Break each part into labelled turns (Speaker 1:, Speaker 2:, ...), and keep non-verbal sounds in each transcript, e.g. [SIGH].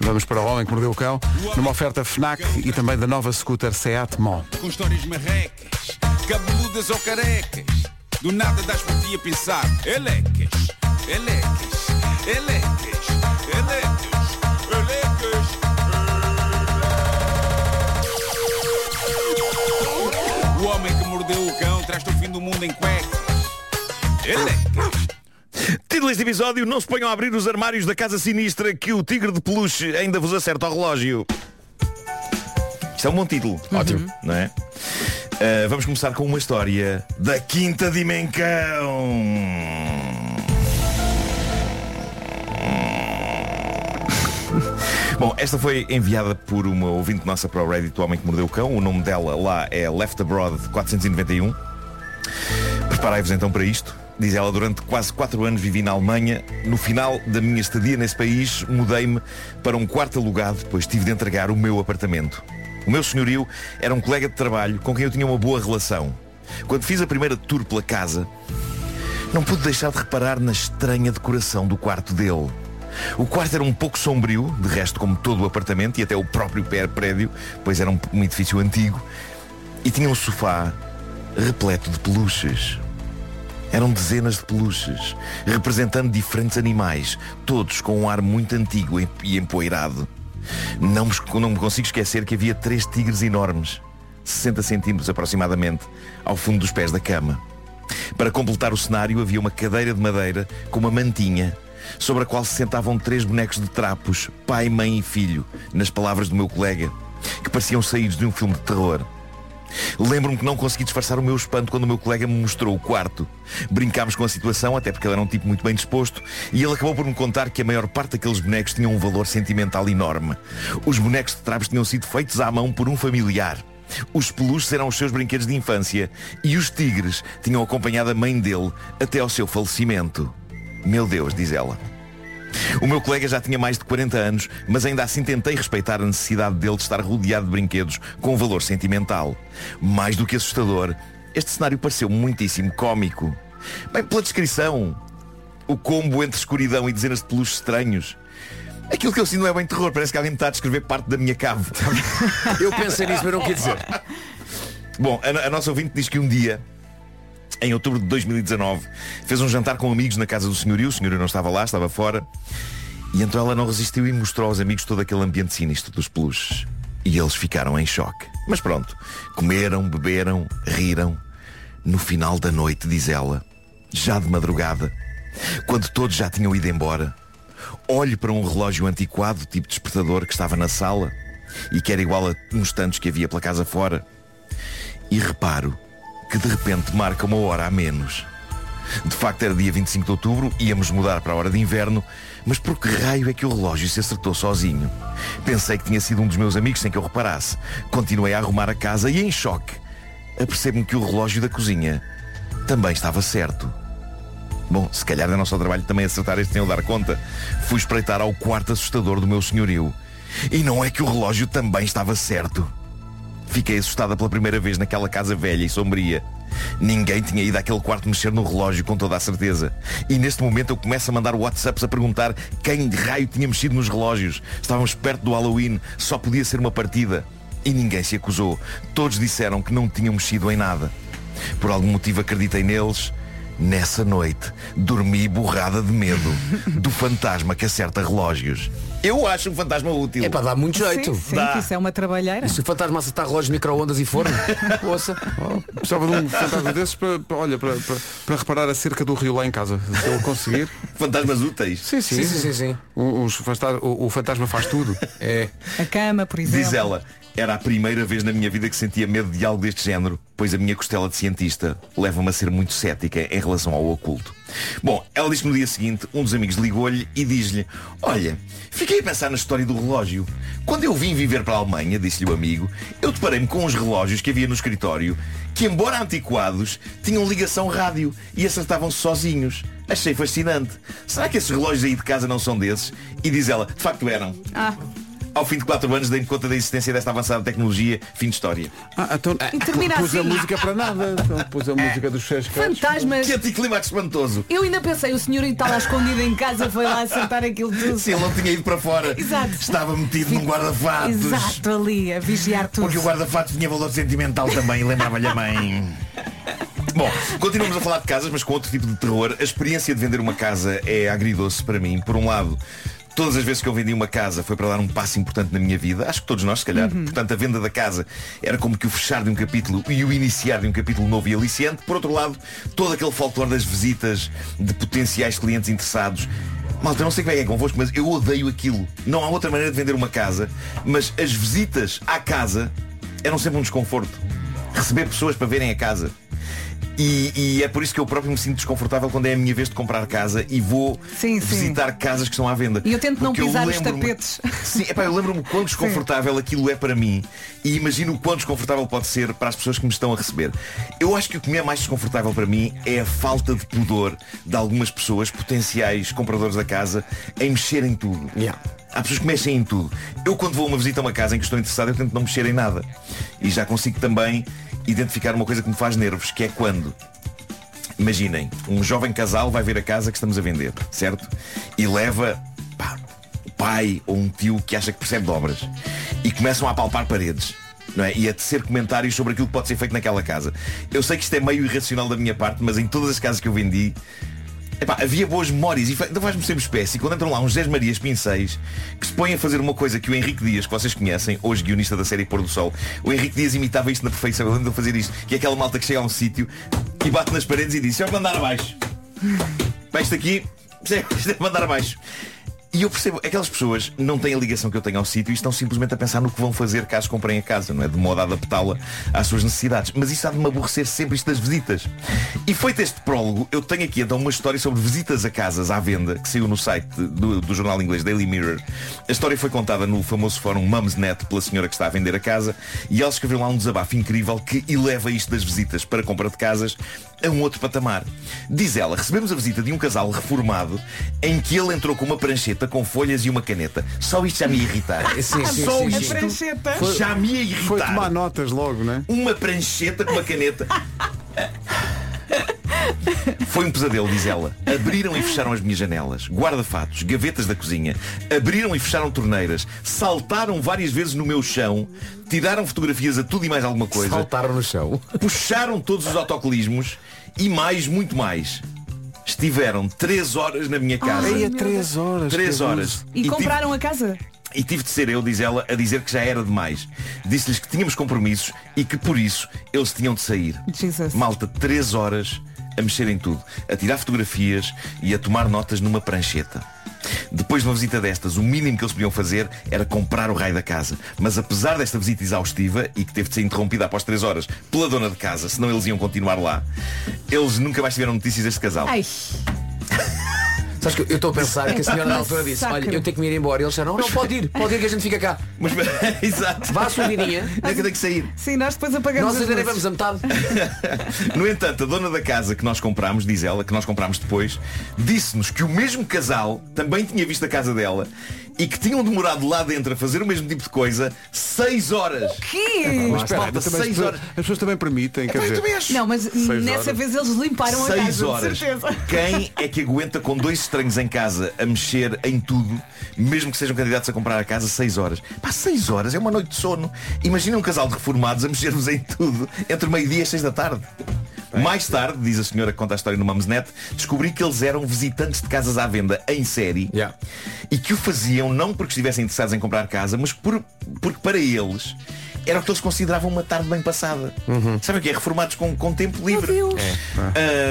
Speaker 1: Vamos para o Homem que Mordeu o Cão, numa oferta FNAC e também da nova scooter Seat Mó.
Speaker 2: Com histórias marrecas, cabeludas ou carecas. Do nada das por ti a pensar. Elecas, elecas, elecas, elecas, elecas. O homem que mordeu o cão traz-te o fim do mundo em cuecas. Elecas.
Speaker 3: Título deste episódio, não se ponham a abrir os armários da casa sinistra que o tigre de peluche ainda vos acerta ao relógio. Isto é um bom título. Ótimo. Não é? Uh, vamos começar com uma história da Quinta Dimensão. [LAUGHS] Bom, esta foi enviada por uma ouvinte nossa para o Reddit, o Homem que Mordeu o Cão. O nome dela lá é Left Abroad 491. Preparai-vos então para isto. Diz ela, durante quase 4 anos vivi na Alemanha. No final da minha estadia nesse país, mudei-me para um quarto alugado, pois tive de entregar o meu apartamento. O meu senhorio era um colega de trabalho com quem eu tinha uma boa relação. Quando fiz a primeira tour pela casa, não pude deixar de reparar na estranha decoração do quarto dele. O quarto era um pouco sombrio, de resto como todo o apartamento e até o próprio prédio, pois era um, um edifício antigo, e tinha um sofá repleto de peluches. Eram dezenas de peluches, representando diferentes animais, todos com um ar muito antigo e empoeirado. Não me, não me consigo esquecer que havia três tigres enormes, 60 centímetros aproximadamente, ao fundo dos pés da cama. Para completar o cenário havia uma cadeira de madeira com uma mantinha, sobre a qual se sentavam três bonecos de trapos, pai, mãe e filho, nas palavras do meu colega, que pareciam saídos de um filme de terror. Lembro-me que não consegui disfarçar o meu espanto quando o meu colega me mostrou o quarto. Brincámos com a situação, até porque ele era um tipo muito bem disposto, e ele acabou por me contar que a maior parte daqueles bonecos tinham um valor sentimental enorme. Os bonecos de trapos tinham sido feitos à mão por um familiar. Os peluches eram os seus brinquedos de infância e os tigres tinham acompanhado a mãe dele até ao seu falecimento. Meu Deus, diz ela. O meu colega já tinha mais de 40 anos, mas ainda assim tentei respeitar a necessidade dele de estar rodeado de brinquedos com valor sentimental. Mais do que assustador, este cenário pareceu muitíssimo cômico. Bem, pela descrição, o combo entre escuridão e dezenas de peluches estranhos. Aquilo que eu sinto não é bem terror, parece que alguém me está a descrever parte da minha cave. [LAUGHS]
Speaker 4: eu pensei nisso, mas não quer dizer.
Speaker 3: Bom, a, a nossa ouvinte diz que um dia em outubro de 2019, fez um jantar com amigos na casa do senhorio. O senhorio não estava lá, estava fora. E então ela não resistiu e mostrou aos amigos todo aquele ambiente sinistro dos peluches. E eles ficaram em choque. Mas pronto, comeram, beberam, riram. No final da noite, diz ela, já de madrugada, quando todos já tinham ido embora, olho para um relógio antiquado, tipo despertador, que estava na sala e que era igual a uns tantos que havia pela casa fora. E reparo que de repente marca uma hora a menos. De facto era dia 25 de outubro, íamos mudar para a hora de inverno, mas por que raio é que o relógio se acertou sozinho? Pensei que tinha sido um dos meus amigos sem que eu reparasse. Continuei a arrumar a casa e em choque, apercebo-me que o relógio da cozinha também estava certo. Bom, se calhar é nosso trabalho também acertar este sem eu dar conta. Fui espreitar ao quarto assustador do meu senhorio. E não é que o relógio também estava certo. Fiquei assustada pela primeira vez naquela casa velha e sombria. Ninguém tinha ido àquele quarto mexer no relógio com toda a certeza. E neste momento eu começo a mandar WhatsApps a perguntar quem de raio tinha mexido nos relógios. Estávamos perto do Halloween, só podia ser uma partida. E ninguém se acusou. Todos disseram que não tinham mexido em nada. Por algum motivo acreditei neles. Nessa noite, dormi borrada de medo [LAUGHS] do fantasma que acerta relógios. Eu acho um fantasma útil.
Speaker 4: É para dar muito jeito.
Speaker 5: Sim, sim,
Speaker 3: Dá.
Speaker 5: que isso é uma trabalheira.
Speaker 4: E se o fantasma acertar relógios, micro-ondas e forno? [LAUGHS] Poça.
Speaker 1: Oh, precisava de um fantasma desses para, para- olha, para, para, para reparar a cerca do rio lá em casa. Se eu conseguir. [LAUGHS]
Speaker 3: Fantasmas úteis.
Speaker 1: Sim, sim.
Speaker 4: Sim, sim, sim, sim.
Speaker 1: O, o- o fantasma faz tudo.
Speaker 4: É.
Speaker 5: A cama, por exemplo.
Speaker 3: Diz ela, era a primeira vez na minha vida que sentia medo de algo deste género, pois a minha costela de cientista leva-me a ser muito cética em relação ao oculto. Bom, ela diz que no dia seguinte um dos amigos ligou-lhe e diz-lhe Olha, fiquei a pensar na história do relógio. Quando eu vim viver para a Alemanha, disse-lhe o amigo, eu deparei-me com uns relógios que havia no escritório que, embora antiquados, tinham ligação rádio e acertavam-se sozinhos. Achei fascinante. Será que esses relógios aí de casa não são desses? E diz ela, de facto eram.
Speaker 5: Ah,
Speaker 3: Ao fim de 4 anos dei-me conta da existência desta avançada tecnologia. Fim de história.
Speaker 1: Ah, então
Speaker 5: E termina
Speaker 1: pus a
Speaker 5: assim.
Speaker 1: música para nada. Então, pus a música dos Chescas.
Speaker 5: Fantasmas.
Speaker 3: Que anticlimax espantoso.
Speaker 5: Eu ainda pensei, o senhor está lá escondido em casa, foi lá acertar aquilo tudo.
Speaker 3: Se ele não tinha ido para fora,
Speaker 5: Exato.
Speaker 3: estava metido num guarda-fatos.
Speaker 5: Exato, ali, a vigiar tudo.
Speaker 3: Porque o guarda-fatos tinha valor sentimental também, lembrava-lhe a mãe. Bom, continuamos a falar de casas, mas com outro tipo de terror. A experiência de vender uma casa é agridoce para mim. Por um lado, todas as vezes que eu vendi uma casa foi para dar um passo importante na minha vida. Acho que todos nós, se calhar. Portanto, a venda da casa era como que o fechar de um capítulo e o iniciar de um capítulo novo e aliciante. Por outro lado, todo aquele folclore das visitas de potenciais clientes interessados. Malta, eu não sei como é que é convosco, mas eu odeio aquilo. Não há outra maneira de vender uma casa, mas as visitas à casa eram sempre um desconforto. Receber pessoas para verem a casa. E, e é por isso que eu próprio me sinto desconfortável quando é a minha vez de comprar casa e vou
Speaker 5: Sim, sim.
Speaker 3: visitar casas que estão à venda.
Speaker 5: E eu tento não pisar os tapetes.
Speaker 3: Sim, epá, eu lembro-me quão [LAUGHS] desconfortável aquilo é para mim e imagino o quão desconfortável pode ser para as pessoas que me estão a receber. Eu acho que o que me é mais desconfortável para mim é a falta de pudor de algumas pessoas, potenciais compradores da casa, em mexer em tudo.
Speaker 4: Yeah.
Speaker 3: Há pessoas que mexem em tudo. Eu quando vou a uma visita a uma casa em que estou interessado, eu tento não mexer em nada. E já consigo também identificar uma coisa que me faz nervos, que é quando Imaginem, um jovem casal vai ver a casa que estamos a vender, certo? E leva pá, o pai ou um tio que acha que percebe de obras e começam a palpar paredes. Não é? E a tecer comentários sobre aquilo que pode ser feito naquela casa. Eu sei que isto é meio irracional da minha parte, mas em todas as casas que eu vendi Epá, havia boas memórias e ainda faz-me sempre espécie quando entram lá uns 10 Marias Pinceis que se põem a fazer uma coisa que o Henrique Dias, que vocês conhecem, hoje guionista da série Pôr do Sol, o Henrique Dias imitava isto na perfeição, eu lembro ele fazer isto, que é aquela malta que chega a um sítio e bate nas paredes e diz, é mandar abaixo. Pá, isto aqui, [LAUGHS] isto é mandar abaixo. E eu percebo, aquelas pessoas não têm a ligação que eu tenho ao sítio e estão simplesmente a pensar no que vão fazer caso comprem a casa, não é? De modo a adaptá-la às suas necessidades. Mas isso há de me aborrecer sempre isto das visitas. E feito este prólogo, eu tenho aqui então uma história sobre visitas a casas à venda, que saiu no site do, do jornal inglês Daily Mirror. A história foi contada no famoso fórum Mumsnet pela senhora que está a vender a casa e ela escreveu lá um desabafo incrível que eleva isto das visitas para compra de casas a um outro patamar. Diz ela, recebemos a visita de um casal reformado em que ele entrou com uma prancheta com folhas e uma caneta. Só isto já me irritar. [LAUGHS]
Speaker 4: Sim, sim,
Speaker 3: Só
Speaker 4: sim,
Speaker 5: A
Speaker 4: sim.
Speaker 3: isto
Speaker 5: prancheta.
Speaker 3: já me irritar.
Speaker 1: Foi tomar notas logo, né?
Speaker 3: Uma prancheta com uma caneta. [LAUGHS] Foi um pesadelo, diz ela. Abriram e fecharam as minhas janelas, guarda-fatos, gavetas da cozinha. Abriram e fecharam torneiras. Saltaram várias vezes no meu chão. Tiraram fotografias a tudo e mais alguma coisa.
Speaker 4: Saltaram no chão.
Speaker 3: Puxaram todos os autocolismos e mais, muito mais. Estiveram três horas na minha casa.
Speaker 1: É 3 horas.
Speaker 3: Três
Speaker 1: que
Speaker 3: horas.
Speaker 5: E
Speaker 3: tive-
Speaker 5: compraram a casa?
Speaker 3: e tive de ser eu, diz ela, a dizer que já era demais. Disse-lhes que tínhamos compromissos e que por isso eles tinham de sair.
Speaker 5: Jesus.
Speaker 3: Malta, três horas a mexer em tudo, a tirar fotografias e a tomar notas numa prancheta. Depois de uma visita destas, o mínimo que eles podiam fazer era comprar o raio da casa. Mas apesar desta visita exaustiva e que teve de ser interrompida após três horas pela dona de casa, senão eles iam continuar lá, eles nunca mais tiveram notícias deste casal.
Speaker 5: Ai, [LAUGHS]
Speaker 4: Sabes que eu estou a pensar que a senhora na altura disse, olha, eu tenho que me ir embora. E eles disseram, não, não, pode ir, pode ir que a gente fica cá.
Speaker 3: Mas, [LAUGHS] exato.
Speaker 4: Vá à sua vidinha. [LAUGHS]
Speaker 3: Não é que eu tenho que sair.
Speaker 5: sim, nós depois apagamos
Speaker 4: Nós ainda vamos a metade. [LAUGHS]
Speaker 3: No entanto, a dona da casa que nós comprámos, diz ela, que nós comprámos depois, disse-nos que o mesmo casal também tinha visto a casa dela e que tinham demorado lá dentro a fazer o mesmo tipo de coisa seis horas.
Speaker 5: Que?
Speaker 1: Mas espera, as,
Speaker 3: seis horas.
Speaker 1: as pessoas também permitem, quer
Speaker 3: eu
Speaker 1: dizer.
Speaker 5: Não, mas nessa
Speaker 1: horas.
Speaker 5: vez eles limparam a casa,
Speaker 3: horas.
Speaker 5: certeza.
Speaker 3: Quem [LAUGHS] é que aguenta com dois estranhos em casa a mexer em tudo, mesmo que sejam candidatos a comprar a casa, seis horas? Pá, seis horas é uma noite de sono. Imagina um casal de reformados a mexer-vos em tudo entre meio-dia e seis da tarde. Mais tarde, diz a senhora que conta a história no Mumsnet, descobri que eles eram visitantes de casas à venda em série
Speaker 4: Yeah.
Speaker 3: e que o faziam não porque estivessem interessados em comprar casa, mas por, porque para eles era o que eles consideravam uma tarde bem passada. Sabe o que é? Reformados com, com tempo livre.
Speaker 5: Meu Deus.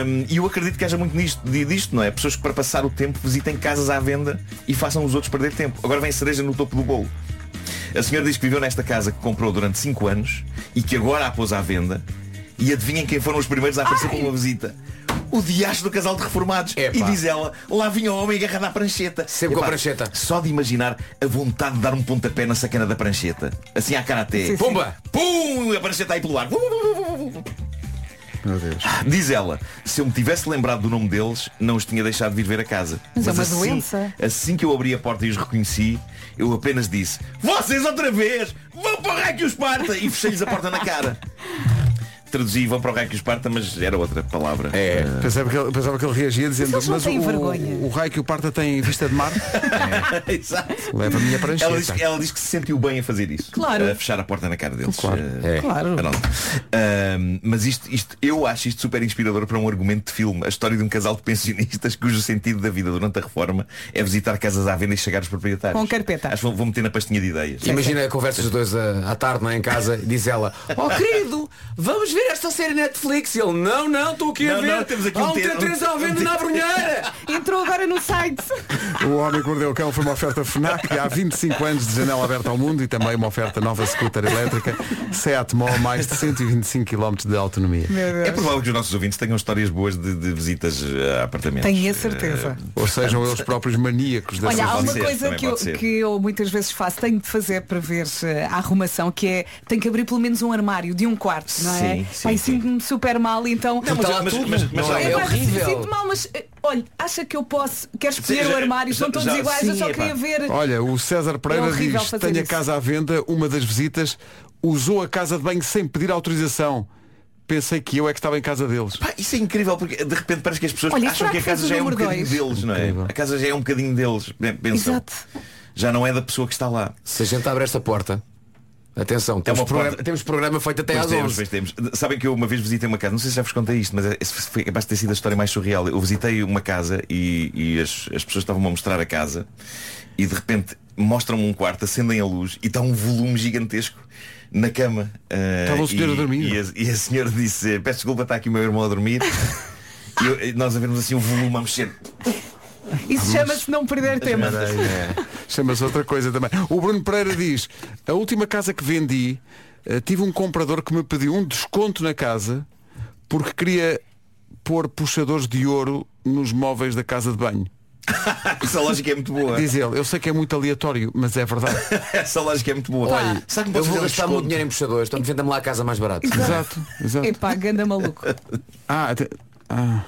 Speaker 3: Um, e eu acredito que haja muito nisto, di- disto, não é? Pessoas que para passar o tempo visitem casas à venda e façam os outros perder tempo. Agora vem a cereja no topo do bolo. A senhora diz que viveu nesta casa que comprou durante 5 anos e que agora a pôs à venda. E adivinhem quem foram os primeiros a aparecer com uma visita? O diacho do casal de reformados.
Speaker 4: Epá.
Speaker 3: E diz ela, lá vinha o homem agarrado à prancheta.
Speaker 4: Sempre com a prancheta.
Speaker 3: Só de imaginar a vontade de dar um pontapé na sacana da prancheta. Assim à
Speaker 5: sim.
Speaker 4: Pumba!
Speaker 3: Pum! A prancheta aí pelo ar.
Speaker 1: Meu Deus.
Speaker 3: Diz ela, se eu me tivesse lembrado do nome deles, não os tinha deixado vir ver a casa.
Speaker 5: Mas é uma
Speaker 3: assim,
Speaker 5: doença.
Speaker 3: assim que eu abri a porta e os reconheci, eu apenas disse, vocês outra vez, vão para o Raio que os parta! E fechei-lhes a porta na cara. Traduzi vão para o Raio que os parta, mas era outra palavra.
Speaker 4: É.
Speaker 1: Pensava que, ele, pensava que ele reagia dizendo
Speaker 5: Mas
Speaker 1: Mas o,
Speaker 5: vergonha."
Speaker 1: o raio que o parta tem vista de mar [LAUGHS]
Speaker 3: Exato.
Speaker 1: Leva-me a prancheta
Speaker 3: Ela diz, ela diz que se sentiu bem a fazer isso.
Speaker 5: Claro.
Speaker 3: A fechar a porta na cara deles.
Speaker 1: Claro.
Speaker 3: Eh,
Speaker 4: É.
Speaker 5: Claro.
Speaker 3: Pronto. Ahm, mas isto, isto, eu acho isto super inspirador para um argumento de filme. A história de um casal de pensionistas [LAUGHS] cujo sentido da vida durante a reforma é visitar casas à venda e chegar aos proprietários.
Speaker 5: Com carpeta.
Speaker 3: Acho que vou, vou meter na pastinha de ideias.
Speaker 4: Imagina a conversa dos dois à, à tarde, não é, em casa, e diz ela, oh querido, vamos ver esta série Netflix. E ele, não, não, estou aqui a
Speaker 3: Não,
Speaker 4: ver.
Speaker 3: não, temos aqui
Speaker 4: Há
Speaker 3: um
Speaker 4: um
Speaker 3: te-
Speaker 4: T3 à
Speaker 3: um
Speaker 4: venda
Speaker 3: te-
Speaker 4: na [LAUGHS] brunheira.
Speaker 5: Entrou agora no site.
Speaker 1: O Homem que Mordeu o Cão foi uma oferta FNAC há 25 anos de janela aberta ao mundo e também uma oferta nova scooter elétrica Seat Mó, mais de 125 km de autonomia.
Speaker 3: É provável que os nossos ouvintes tenham histórias boas de, de visitas eh, a apartamentos.
Speaker 5: Tenho a certeza.
Speaker 1: Ou sejam eles próprios maníacos dessa
Speaker 5: Olha, há uma coisa que eu, que eu muitas vezes faço, tenho de fazer para ver eh, a arrumação, que é tenho que abrir pelo menos um armário de um quarto, não é?
Speaker 3: Sim, sim, sim.
Speaker 5: sinto-me super mal, então.
Speaker 3: Não, mas- mas-
Speaker 4: tudo.
Speaker 3: mas- mas
Speaker 4: Não
Speaker 3: já-
Speaker 4: é,
Speaker 5: Epá,
Speaker 4: horrível.
Speaker 5: Sinto mal, mas eh, olha, acha que eu posso? Queres escolher o armário? São todos
Speaker 3: já-
Speaker 5: iguais, eu
Speaker 3: sim,
Speaker 5: só
Speaker 3: epá.
Speaker 5: queria ver.
Speaker 1: Olha, o César Pereira
Speaker 5: É
Speaker 1: diz, tenho a casa à venda, uma das visitas usou a casa de banho sem pedir autorização. Pensei que eu é que estava em casa deles.
Speaker 3: Pá, isso é incrível porque de repente parece que as pessoas
Speaker 5: Olha,
Speaker 3: acham que a
Speaker 5: que fez
Speaker 3: casa já é um bocadinho
Speaker 5: dois?
Speaker 3: deles, não é?
Speaker 1: Incrível.
Speaker 3: A casa já é um bocadinho deles. Pensam.
Speaker 5: Exato.
Speaker 3: Já não é da pessoa que está lá.
Speaker 4: Se a gente abre esta porta, atenção, temos,
Speaker 3: uma
Speaker 4: programa, temos programa feito até
Speaker 3: Pois
Speaker 4: às
Speaker 3: temos,
Speaker 4: 11.
Speaker 3: pois temos. Sabem que eu uma vez visitei uma casa, não sei se já vos contei isto, mas é- foi capaz de ter sido a história mais surreal. Eu visitei uma casa e, e as, as pessoas estavam a mostrar a casa e de repente mostram-me um quarto, acendem a luz e está um volume gigantesco na cama. Ah,
Speaker 1: Estava o senhor a dormir.
Speaker 3: E a, e a senhora disse, peço desculpa, está aqui o meu irmão a dormir. [LAUGHS] e eu- nós a vermos assim um volume a mexer.
Speaker 5: Isso chama-se não perder tempo. [LAUGHS]
Speaker 1: Chama-se outra coisa também. O Bruno Pereira diz, a última casa que vendi, eh, tive um comprador que me pediu um desconto na casa porque queria pôr puxadores de ouro nos móveis da casa de banho. [LAUGHS]
Speaker 3: Essa lógica é muito boa.
Speaker 1: Diz ele, eu sei que é muito aleatório, mas é verdade. [LAUGHS]
Speaker 3: Essa lógica é muito boa.
Speaker 4: Olha,
Speaker 3: Sabe que
Speaker 4: eu
Speaker 3: posso
Speaker 4: vou
Speaker 3: fazer
Speaker 4: gastar muito dinheiro em puxadores, então venda-me lá a casa mais barata.
Speaker 1: exato, exato.
Speaker 5: Epá, ganda maluco.
Speaker 1: Ah, até- ah,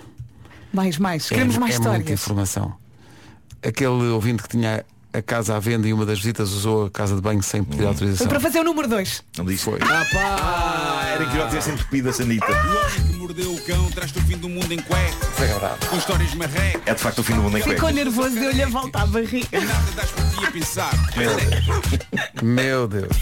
Speaker 5: Mais, mais.
Speaker 1: é,
Speaker 5: Queremos mais
Speaker 1: é muita
Speaker 5: histórias.
Speaker 1: informação. Aquele ouvinte que tinha a casa à venda e uma das visitas usou a casa de banho sem pedir
Speaker 5: Foi
Speaker 1: autorização.
Speaker 5: para fazer o número 2.
Speaker 3: Não disse.
Speaker 1: Foi.
Speaker 3: Ah, era que eu tivesse entupido a sanita.
Speaker 2: O homem que mordeu o cão traz-te o fim do mundo em cueca. Com histórias marrecas.
Speaker 3: É de facto o fim do mundo em
Speaker 5: Ficou
Speaker 3: cuecas.
Speaker 5: nervoso, deu-lhe a volta à barriga.
Speaker 2: Nada das por ti a pensar.
Speaker 3: Meu Deus.
Speaker 1: Meu Deus.